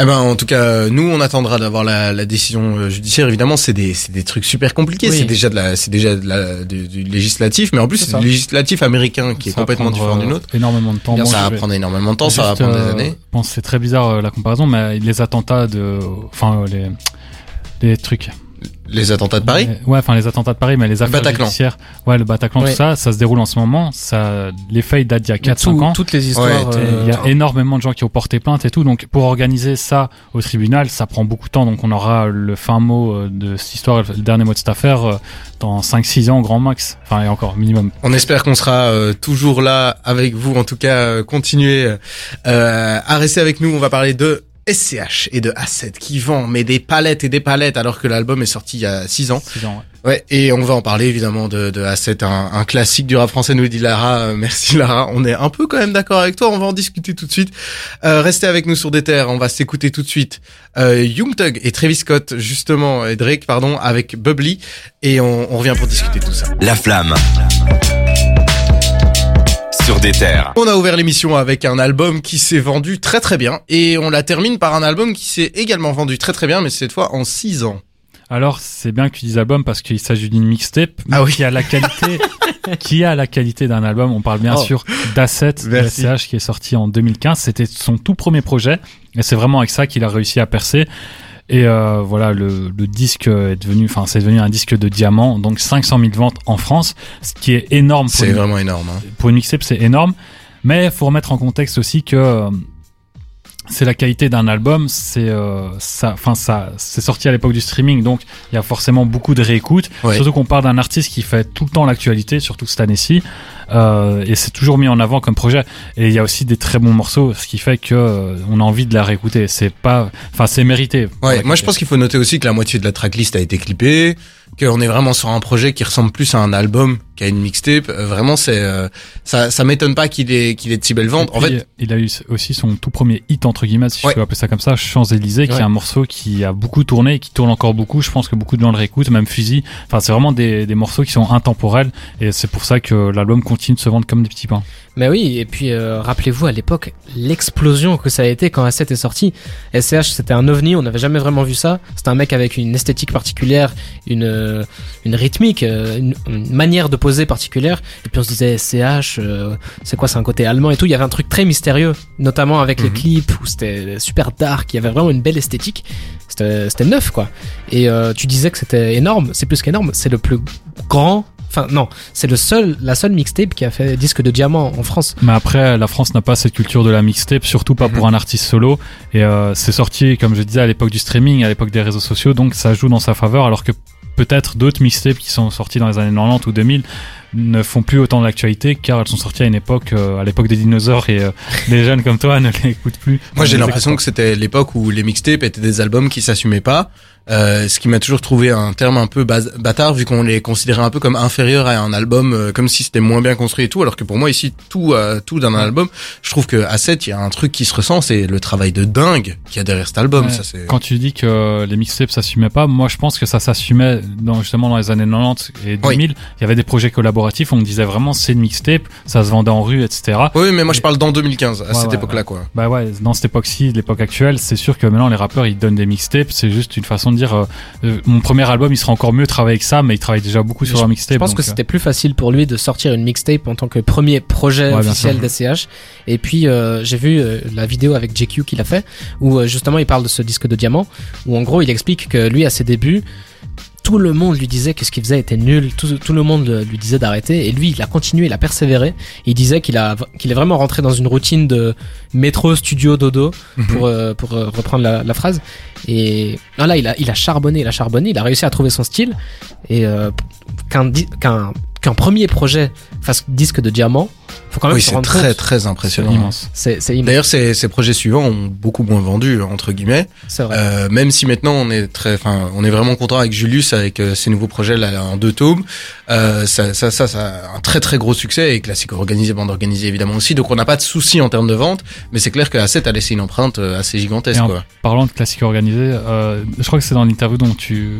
Speaker 2: Eh ben, en tout cas, nous, on attendra d'avoir la, la décision judiciaire. Évidemment, c'est des, c'est des trucs super compliqués.
Speaker 4: Oui.
Speaker 2: C'est déjà de la, c'est déjà de la, du, du législatif, mais en plus,
Speaker 4: C'est
Speaker 2: du législatif américain qui est
Speaker 3: Ça
Speaker 2: complètement différent du nôtre.
Speaker 3: Énormément de temps.
Speaker 2: Ça
Speaker 3: je
Speaker 2: va prendre énormément de temps, ça va prendre des
Speaker 3: euh,
Speaker 2: années.
Speaker 3: Bon, c'est très bizarre la comparaison, mais les attentats de, enfin les les trucs.
Speaker 2: Les attentats de Paris.
Speaker 3: Les- ouais, enfin les attentats de Paris, mais les affaires
Speaker 2: Bataclan.
Speaker 3: judiciaires. Ouais, le Bataclan,
Speaker 4: Ouais.
Speaker 3: tout ça, ça se déroule en ce moment. Ça, les faits datent d'il y a 4-5
Speaker 4: Tout-
Speaker 3: ans.
Speaker 4: Toutes les histoires.
Speaker 2: Ouais,
Speaker 4: euh,
Speaker 3: Il y a énormément de gens qui ont porté plainte et tout. Donc, pour organiser ça au tribunal, ça prend beaucoup de temps. Donc, on aura le fin mot euh, de cette histoire, le dernier mot de cette affaire, euh, dans 5-6 ans, grand max. Enfin, et encore, minimum.
Speaker 2: On espère qu'on sera euh, toujours là avec vous. En tout cas, euh, continuez euh, à rester avec nous. On va parler de SCH et de A7 qui vend mais des palettes et des palettes alors que l'album est sorti il y a 6 ans.
Speaker 3: 6 ans, ouais.
Speaker 2: Ouais, et on va en parler évidemment de, de A7, un, un classique du rap français, nous dit Lara. Euh, merci Lara, on est un peu quand même d'accord avec toi, on va en discuter tout de suite. Euh, restez avec nous sur des terres, on va s'écouter tout de suite euh, Young Thug et Travis Scott, justement, et Drake, pardon, avec Bubbly, et on, on revient pour discuter tout ça.
Speaker 1: La flamme. Sur des terres.
Speaker 2: On a ouvert l'émission avec un album qui s'est vendu très très bien, et on la termine par un album qui s'est également vendu très très bien, mais cette fois en 6 ans.
Speaker 3: Alors, c'est bien que tu dises album parce qu'il s'agit d'une mixtape
Speaker 2: Ah oui.
Speaker 3: qui a la qualité, *laughs* qui a la qualité d'un album. On parle bien
Speaker 2: Oh.
Speaker 3: sûr d'A7 de
Speaker 2: Merci.
Speaker 3: SCH qui est sorti en 2015. C'était son tout premier projet et c'est vraiment avec ça qu'il a réussi à percer. Et euh, voilà, le, le disque est devenu, enfin, c'est devenu un disque de diamant, donc 500 000 ventes en France, ce qui est énorme pour
Speaker 2: C'est
Speaker 3: une,
Speaker 2: vraiment énorme. Hein.
Speaker 3: pour une mixtape, c'est énorme. Mais faut remettre en contexte aussi que euh, c'est la qualité d'un album, c'est euh, ça, enfin ça, c'est sorti à l'époque du streaming, donc il y a forcément beaucoup de réécoutes.
Speaker 2: Ouais.
Speaker 3: Surtout qu'on parle d'un artiste qui fait tout le temps l'actualité, surtout cette année-ci, euh, et c'est toujours mis en avant comme projet. Et il y a aussi des très bons morceaux, ce qui fait que euh, on a envie de la réécouter. C'est pas, enfin c'est mérité.
Speaker 2: Ouais, moi je pense qu'il faut noter aussi que la moitié de la tracklist a été clippée, qu'on est vraiment sur un projet qui ressemble plus à un album qu'à une mixtape. Euh, vraiment, c'est euh, ça, ça m'étonne pas qu'il ait qu'il ait de si belles ventes. En fait,
Speaker 3: il a eu aussi son tout premier hit entre guillemets, si
Speaker 2: Ouais.
Speaker 3: je peux appeler ça comme ça, Champs-Élysées, qui
Speaker 4: Ouais.
Speaker 3: est un morceau qui a beaucoup tourné et qui tourne encore beaucoup. Je pense que beaucoup de gens le réécoutent, même Fusil. Enfin, c'est vraiment des, des morceaux qui sont intemporels et c'est pour ça que l'album continue de se vendre comme des petits pains.
Speaker 4: Mais oui, et puis euh, rappelez-vous à l'époque l'explosion que ça a été quand A7 est sorti. SCH c'était un ovni, on n'avait jamais vraiment vu ça. C'était un mec avec une esthétique particulière, une euh, une rythmique, euh, une, une manière de poser particulière. Et puis on se disait SCH, euh, c'est quoi, c'est un côté allemand et tout. Il y avait un truc très mystérieux, notamment avec les
Speaker 2: Mhm.
Speaker 4: clips où c'était super dark. Il y avait vraiment une belle esthétique. C'était c'était neuf quoi. Et euh, tu disais que c'était énorme. C'est plus qu'énorme. C'est le plus grand. Enfin non, c'est le seul, la seule mixtape qui a fait disque de diamant en France.
Speaker 3: Mais après, la France n'a pas cette culture de la mixtape, surtout pas pour un artiste solo. Et euh, c'est sorti, comme je disais, à l'époque du streaming, à l'époque des réseaux sociaux, donc ça joue dans sa faveur, alors que peut-être d'autres mixtapes qui sont sortis dans les années 90 ou 2000 ne font plus autant d'actualité car elles sont sorties à une époque, euh, à l'époque des dinosaures et euh, les jeunes comme toi *laughs* ne les écoutent plus.
Speaker 2: moi j'ai l'impression que c'était l'époque où les mixtapes étaient des albums qui s'assumaient pas. Euh, ce qui m'a toujours trouvé un terme un peu bâtard vu qu'on les considérait un peu comme inférieurs à un album, euh, comme si c'était moins bien construit et tout. Alors que pour moi ici tout euh, tout d'un album, je trouve que à 7 il y a un truc qui se ressent, c'est le travail de dingue qu'il y a derrière cet album.
Speaker 3: Ouais.
Speaker 2: Ça c'est.
Speaker 3: Quand tu dis que les mixtapes s'assumaient pas, moi je pense que ça s'assumait dans, justement dans les années 90 et 2000. Il y avait des projets collaboratifs, on disait vraiment c'est une mixtape, ça se vendait en rue, etc.
Speaker 2: Oui, mais moi je parle dans 2015, à
Speaker 3: Ouais,
Speaker 2: cette
Speaker 3: ouais,
Speaker 2: époque-là quoi.
Speaker 3: Bah ouais, dans cette époque-ci, l'époque actuelle, c'est sûr que maintenant les rappeurs ils donnent des mixtapes, c'est juste une façon de dire euh, euh, mon premier album il sera encore mieux travailler que ça, mais il travaille déjà beaucoup sur
Speaker 4: Je-
Speaker 3: un mixtape.
Speaker 4: Je pense
Speaker 3: donc,
Speaker 4: que
Speaker 3: euh,
Speaker 4: c'était plus facile pour lui de sortir une mixtape en tant que premier projet
Speaker 3: Ouais,
Speaker 4: officiel d'SCH. Et puis j'ai vu la vidéo avec JQ qu'il a fait, où justement il parle de ce disque de diamant, où en gros il explique que lui à ses débuts, tout le monde lui disait que ce qu'il faisait était nul, tout, tout le monde lui disait d'arrêter, et lui il a continué, il a persévéré, il disait qu'il a qu'il est vraiment rentré dans une routine de métro, studio, dodo, pour, euh, pour euh, reprendre la, la phrase. Et là, il a, il a charbonné, il a charbonné, il a réussi à trouver son style. Et euh, qu'un qu'un premier projet fasse disque de diamant, faut quand même
Speaker 2: Oui,
Speaker 4: se
Speaker 2: c'est
Speaker 4: rendre
Speaker 2: très
Speaker 4: compte.
Speaker 2: très
Speaker 3: c'est
Speaker 2: impressionnant.
Speaker 3: immense.
Speaker 4: C'est c'est immense,
Speaker 2: D'ailleurs, ces, ces projets suivants ont beaucoup moins vendu entre guillemets.
Speaker 4: c'est vrai.
Speaker 2: Euh, même si maintenant on est très, enfin, on est vraiment content avec Julius avec euh, ses nouveaux projets là en deux tomes. Euh, ça, ça, ça, ça a un très très gros succès et classique organisé, bande organisée évidemment aussi. Donc on n'a pas de souci en termes de vente, mais c'est clair que A7 a laissé une empreinte euh, assez gigantesque.
Speaker 3: Et en
Speaker 2: Quoi.
Speaker 3: parlant de classique organisé, euh, je crois que c'est dans l'interview dont tu,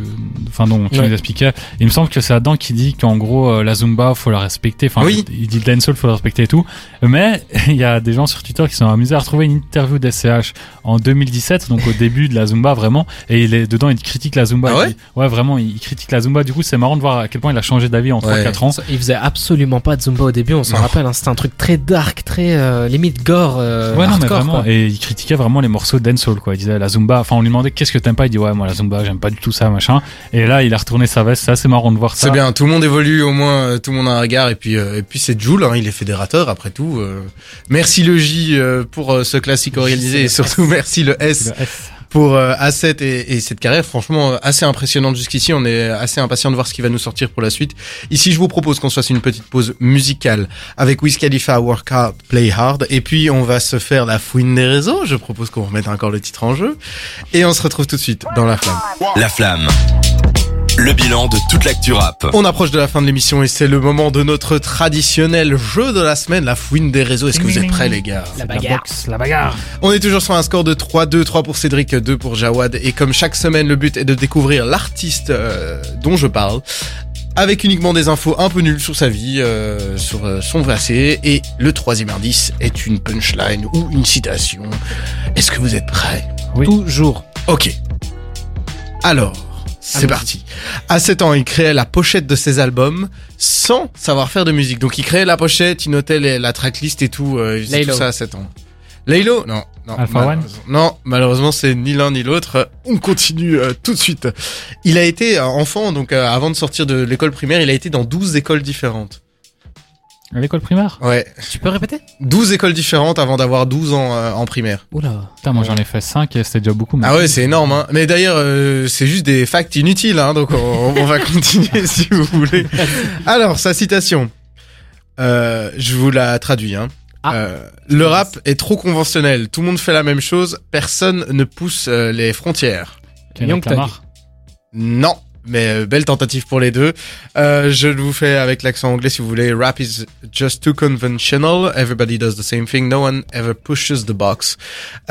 Speaker 3: enfin dont tu
Speaker 4: Ouais.
Speaker 3: nous expliquais. Il me semble que c'est là-dedans qui dit qu'en gros euh, la zumba faut la respecter. Enfin,
Speaker 2: Oui.
Speaker 3: il dit de dancehall faut la respecter et tout. Mais *laughs* il y a des gens sur Twitter qui sont amusés à retrouver une interview d'SCH en 2017, donc au début de la zumba vraiment. Et il est dedans, il critique la zumba.
Speaker 2: Ah ouais
Speaker 3: dit- ouais, vraiment, il critique la zumba. Du coup, c'est marrant de voir à quel point il a changé d'avis en
Speaker 2: Ouais.
Speaker 3: 3-4 ans.
Speaker 4: Il faisait absolument pas de Zumba au début, on s'en rappelle, hein, c'était un truc très dark, très euh, limite gore, euh,
Speaker 3: Ouais, non, mais vraiment.
Speaker 4: quoi.
Speaker 3: Et il critiquait vraiment les morceaux dancehall, quoi. Il disait la Zumba. Enfin, on lui demandait qu'est-ce que t'aimes pas? Il dit ouais, moi la Zumba, j'aime pas du tout ça, machin. Et là, il a retourné sa veste. C'est assez marrant de voir ça.
Speaker 2: C'est bien, tout le monde évolue au moins, euh, tout le monde a un regard et puis et puis c'est Jules, hein, il est fédérateur après tout. euh. Merci le J euh, pour euh, ce classique organisé et surtout merci le S pour euh, A7 et, et cette carrière franchement euh, assez impressionnante jusqu'ici. On est assez impatient de voir ce qui va nous sortir pour la suite. Ici, je vous propose qu'on se fasse une petite pause musicale avec Wiz Khalifa, Work Hard, Play Hard. Et puis, on va se faire la fouine des réseaux. Je propose qu'on remette encore le titre en jeu. Et on se retrouve tout de suite dans la flamme.
Speaker 1: La flamme. Le bilan de toute l'actu rap.
Speaker 2: On approche de la fin de l'émission et c'est le moment de notre traditionnel jeu de la semaine, la fouine des réseaux. Est-ce que vous êtes prêts les gars?
Speaker 4: La
Speaker 3: La
Speaker 4: bagarre.
Speaker 3: boxe, la bagarre.
Speaker 2: On est toujours sur un score de 3-2, 3 pour Cédric, 2 pour Jawad. Et comme chaque semaine, le but est de découvrir l'artiste euh, dont je parle. Avec uniquement des infos un peu nulles sur sa vie, euh, sur euh, son passé. Et le troisième indice est une punchline ou une citation. Est-ce que vous êtes prêts?
Speaker 3: Oui.
Speaker 4: Toujours.
Speaker 2: Ok. Alors, c'est parti. À 7 ans, il créait la pochette de ses albums sans savoir faire de musique. Donc il créait la pochette, il notait les- la tracklist et tout. euh, il faisait
Speaker 4: Laylo.
Speaker 2: tout ça à 7 ans. Laylo? Non. non
Speaker 3: Alpha One?
Speaker 2: malheureusement- Non, malheureusement c'est ni l'un ni l'autre. On continue euh, tout de suite. Il a été euh, enfant, donc euh, avant de sortir de l'école primaire, il a été dans 12 écoles différentes.
Speaker 3: À l'école primaire
Speaker 2: Ouais,
Speaker 4: Tu peux répéter?
Speaker 2: 12 écoles différentes avant d'avoir 12 ans euh, en primaire.
Speaker 4: Oula.
Speaker 3: Putain, moi j'en ai fait 5 et c'était déjà beaucoup. mais-
Speaker 2: Ah ouais, c'est énorme. Hein. Mais d'ailleurs, euh, c'est juste des facts inutiles, hein, donc on, on va *laughs* continuer si vous voulez. Alors, sa citation. Euh, je vous la traduis. Hein.
Speaker 4: Ah.
Speaker 2: Euh, le rap est trop conventionnel. Tout le monde fait la même chose. Personne ne pousse euh, les frontières.
Speaker 3: Kendrick
Speaker 4: Young Thug.
Speaker 3: Lamar?
Speaker 2: Non. Mais euh, belle tentative pour les deux. Euh, je vous fais avec l'accent anglais si vous voulez. Rap is just too conventional. Everybody does the same thing. No one ever pushes the box.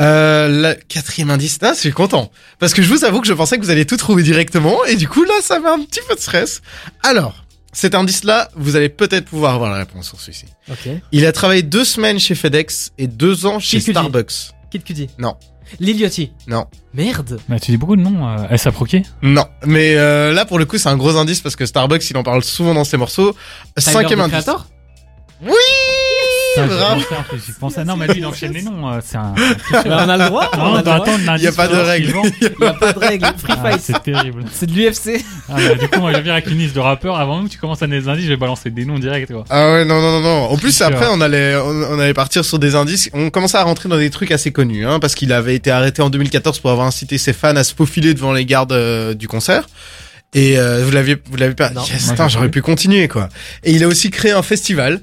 Speaker 2: Euh, le quatrième indice, là, je suis content. Parce que je vous avoue que je pensais que vous alliez tout trouver directement. Et du coup, là, ça met un petit peu de stress. Alors, cet indice-là, vous allez peut-être pouvoir avoir la réponse sur celui-ci.
Speaker 4: Ok.
Speaker 2: Il a travaillé deux semaines chez FedEx et deux ans chez. Starbucks.
Speaker 4: Kid Cudi.
Speaker 2: Non.
Speaker 4: Lil Yachty.
Speaker 2: Non.
Speaker 4: Merde.
Speaker 3: Mais tu dis beaucoup de noms. Euh, S.A. Proquet
Speaker 2: Non, mais euh, là pour le coup c'est un gros indice parce que Starbucks il en parle souvent dans ses morceaux. Cinquième indice.
Speaker 4: Creator
Speaker 3: Non, mais lui il enchaîne les noms. euh, C'est un.
Speaker 4: On a le droit. on
Speaker 3: Non,
Speaker 4: a le droit.
Speaker 3: attends,
Speaker 2: Il y a pas de règle.
Speaker 4: Il y a pas de règle. Free
Speaker 3: Ah, c'est terrible.
Speaker 4: C'est de l'UFC.
Speaker 3: Ah, bah, du coup, moi, je viens avec une liste de rappeurs. Avant que tu commences à donner des indices, je vais balancer des noms direct, quoi.
Speaker 2: Ah ouais non non non non. En plus après on allait on, on allait partir sur des indices. On commençait à rentrer dans des trucs assez connus hein, parce qu'il avait été arrêté en 2014 pour avoir incité ses fans à se faufiler devant les gardes euh, du concert. Et euh, vous l'aviez vous l'avez pas?
Speaker 4: Non.
Speaker 2: Yes, j'aurais pu continuer quoi. Et il a aussi créé un festival.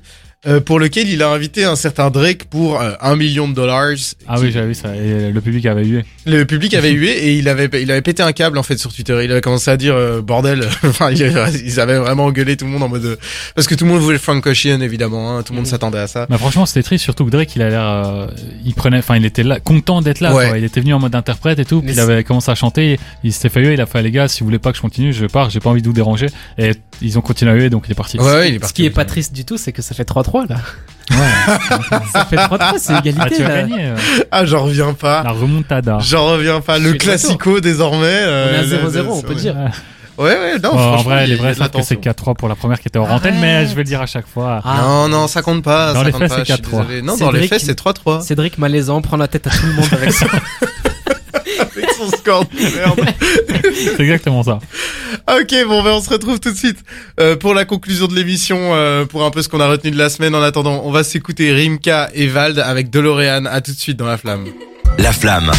Speaker 2: Euh, pour lequel il a invité un certain Drake pour euh, un million de dollars.
Speaker 3: Ah oui, j'avais vu ça. Et le public avait eu.
Speaker 2: Le public avait *laughs* hué et il avait il avait pété un câble en fait sur Twitter. Il avait commencé à dire euh, bordel. *laughs* enfin, il- ils avaient vraiment engueulé tout le monde en mode euh, parce que tout le monde voulait Frank Ocean évidemment. hein, tout le monde
Speaker 4: Mhm.
Speaker 2: s'attendait à ça.
Speaker 3: Mais franchement, c'était triste, surtout que Drake, il a l'air, euh, il prenait, enfin, il était là, content d'être là,
Speaker 2: Ouais.
Speaker 3: quoi. Il était venu en mode interprète et tout, puis il avait commencé à chanter, il s'était fait huer, il a fait, les gars, si vous voulez pas que je continue, je pars, j'ai pas envie de vous déranger. Et ils ont continué à huer, donc il est parti.
Speaker 2: Ouais, ouais, il est
Speaker 4: Ce
Speaker 2: parti.
Speaker 4: qui est pas triste du tout, c'est que ça fait 3-3 là.
Speaker 3: Ouais. *laughs*
Speaker 4: Ça fait 3-3, c'est
Speaker 3: Ah,
Speaker 4: égalité
Speaker 3: tu as
Speaker 4: là.
Speaker 3: gagné, euh,
Speaker 2: Ah, j'en reviens pas.
Speaker 3: la remontada.
Speaker 2: J'en reviens pas. Le classico désormais.
Speaker 4: On
Speaker 2: euh,
Speaker 4: est à
Speaker 2: le-
Speaker 4: 0-0,
Speaker 2: le-
Speaker 4: on peut dire.
Speaker 2: Ouais, ouais, non.
Speaker 3: Bon, en vrai, les
Speaker 2: a-
Speaker 3: vrais savent que c'est
Speaker 2: l'attention.
Speaker 3: 4-3 pour la première qui était hors antenne, mais je vais le dire à chaque fois.
Speaker 4: Ah.
Speaker 2: Non, non, ça compte pas.
Speaker 3: Dans
Speaker 2: ça
Speaker 3: les faits, c'est
Speaker 2: je suis
Speaker 3: 4-3.
Speaker 2: désolé. Non, dans les
Speaker 4: Cédric-
Speaker 2: faits, c'est 3-3.
Speaker 4: Cédric Malaisan prend la tête à tout le monde avec ça. *laughs*
Speaker 2: Son score de merde.
Speaker 3: C'est exactement ça.
Speaker 2: Ok, bon, ben on se retrouve tout de suite euh, pour la conclusion de l'émission, euh, pour un peu ce qu'on a retenu de la semaine. En attendant, on va s'écouter Rimka et Vald avec DeLorean. À tout de suite dans la flamme.
Speaker 1: La flamme.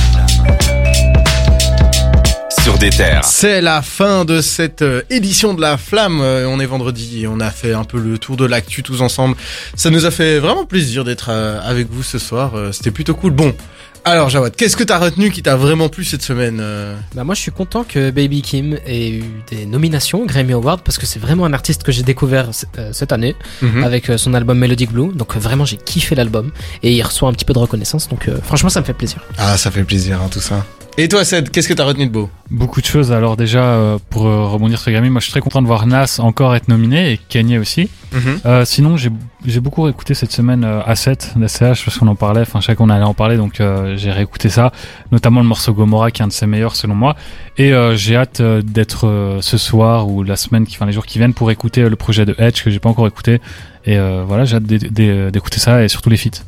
Speaker 1: Sur des terres.
Speaker 2: C'est la fin de cette euh, édition de la flamme. Euh, on est vendredi et on a fait un peu le tour de l'actu tous ensemble. Ça nous a fait vraiment plaisir d'être euh, avec vous ce soir. Euh, C'était plutôt cool. Bon. Alors Jawad, qu'est-ce que t'as retenu qui t'a vraiment plu cette semaine euh
Speaker 4: Bah moi je suis content que Baby Kim ait eu des nominations Grammy Awards parce que c'est vraiment un artiste que j'ai découvert euh, cette année
Speaker 2: Mhm.
Speaker 4: avec euh, son album Melodic Blue donc euh, vraiment j'ai kiffé l'album et il reçoit un petit peu de reconnaissance donc franchement ça me fait plaisir.
Speaker 2: Ah, ça fait plaisir hein, tout ça. Et toi, Ced, qu'est-ce que t'as retenu de beau?
Speaker 3: Beaucoup de choses. Alors déjà, euh, pour euh, rebondir sur Grammy, moi je suis très content de voir Nas encore être nominé et Kanye aussi.
Speaker 2: Mhm.
Speaker 3: Euh, sinon, j'ai beaucoup écouté cette semaine euh, A7 d'SCH parce qu'on en parlait, enfin chacun allait en parler, donc j'ai réécouté ça, notamment le morceau Gomorrah qui est un de ses meilleurs selon moi. Et j'ai hâte d'être ce soir ou la semaine, enfin les jours qui viennent, pour écouter le projet de Edge que j'ai pas encore écouté. Et voilà, j'ai hâte d'é- d'é- d'écouter ça et surtout les feats.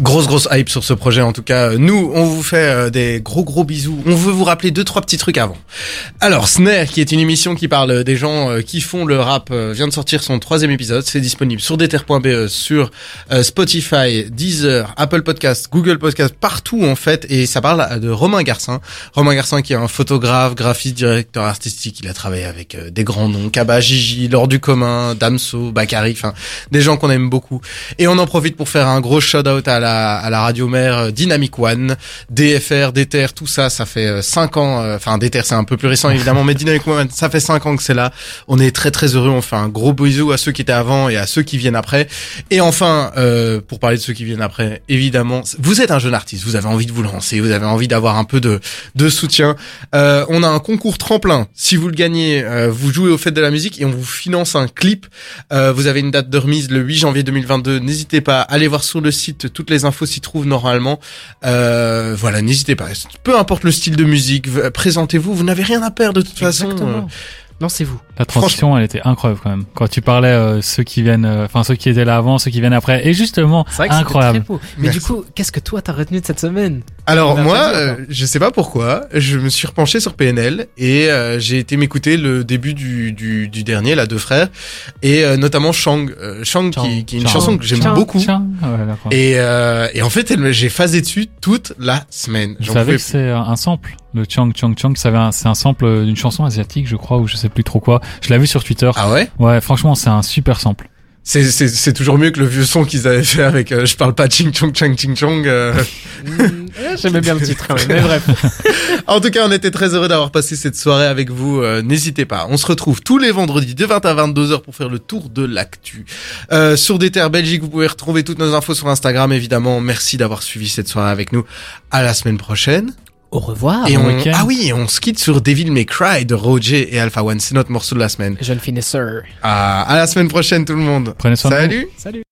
Speaker 2: Grosse grosse hype sur ce projet en tout cas. Nous, on vous fait euh, des gros gros bisous. On veut vous rappeler deux trois petits trucs avant. Alors Snare, qui est une émission qui parle des gens euh, qui font le rap, euh, vient de sortir son troisième épisode. C'est disponible sur deter.be, sur euh, Spotify, Deezer, Apple Podcast, Google Podcast, partout en fait. Et ça parle de Romain Garcin. Romain Garcin qui est un photographe, graphiste, directeur artistique. Il a travaillé avec euh, des grands noms, Kaba, Gigi, Lors du commun, Damso, Bakary, enfin des gens qu'on aime beaucoup. Et on en profite pour faire un gros shout-out à la la, à la radio mère euh, Dynamic One, DFR, DTR, tout ça, ça fait 5 ans, euh, enfin DTR c'est un peu plus récent évidemment, mais Dynamic One, ça fait 5 ans que c'est là. On est très très heureux, on fait un gros bisou à ceux qui étaient avant et à ceux qui viennent après. Et enfin, euh, pour parler de ceux qui viennent après, évidemment, vous êtes un jeune artiste, vous avez envie de vous lancer, vous avez envie d'avoir un peu de, de soutien. Euh, on a un concours tremplin. Si vous le gagnez, euh, vous jouez au Fête de la musique et on vous finance un clip. Euh, vous avez une date de remise le 8 janvier 2022. N'hésitez pas, allez voir sur le site, toutes les infos s'y trouvent normalement. Euh, voilà, n'hésitez pas. Peu importe le style de musique, présentez-vous. Vous n'avez rien à perdre de toute façon.
Speaker 4: Exactement. Lancez-vous.
Speaker 3: La transition, elle était incroyable quand même. Quand tu parlais euh, ceux qui viennent, euh, enfin ceux qui étaient là avant, ceux qui viennent après, et justement,
Speaker 4: C'est vrai que
Speaker 3: incroyable.
Speaker 4: très beau. Mais
Speaker 2: Merci.
Speaker 4: du coup, qu'est-ce que toi t'as retenu de cette semaine?
Speaker 2: Alors moi, euh, je sais pas pourquoi, je me suis repenché sur PNL et euh, j'ai été m'écouter le début du, du, du dernier, là, deux frères, et euh, notamment Shang, euh, Shang, qui, qui est une
Speaker 3: Shang.
Speaker 2: chanson que j'aime beaucoup.
Speaker 3: tiens. Ouais, d'accord.
Speaker 2: Et, euh, et en fait, j'ai phasé dessus toute la semaine.
Speaker 3: Vous savez que c'est un sample, le Chang Chang Chang, un- c'est un sample d'une chanson asiatique, je crois, ou je sais plus trop quoi. Je l'ai vu sur Twitter.
Speaker 2: Ah ouais?
Speaker 3: Ouais, franchement, c'est un super sample.
Speaker 2: C'est c'est c'est toujours mieux que le vieux son qu'ils avaient fait avec euh, je parle pas ching chong chang ching chong. euh. *laughs*
Speaker 4: J'aimais bien le titre. Mais bref. *laughs*
Speaker 2: en tout cas, on était très heureux d'avoir passé cette soirée avec vous. Euh, N'hésitez pas. On se retrouve tous les vendredis de 20 à 22 heures pour faire le tour de l'actu. Euh, sur des terres Belgique, vous pouvez retrouver toutes nos infos sur Instagram évidemment. Merci d'avoir suivi cette soirée avec nous. À la semaine prochaine.
Speaker 4: Au revoir.
Speaker 2: et
Speaker 3: bon
Speaker 2: on
Speaker 3: week-end.
Speaker 2: ah oui, on se quitte sur Devil May Cry de Roger et Alpha One. C'est notre morceau de la semaine.
Speaker 4: Jeune finesseur.
Speaker 2: Ah, à la semaine prochaine tout le monde.
Speaker 3: Prenez soin de vous.
Speaker 2: Salut.
Speaker 4: Salut.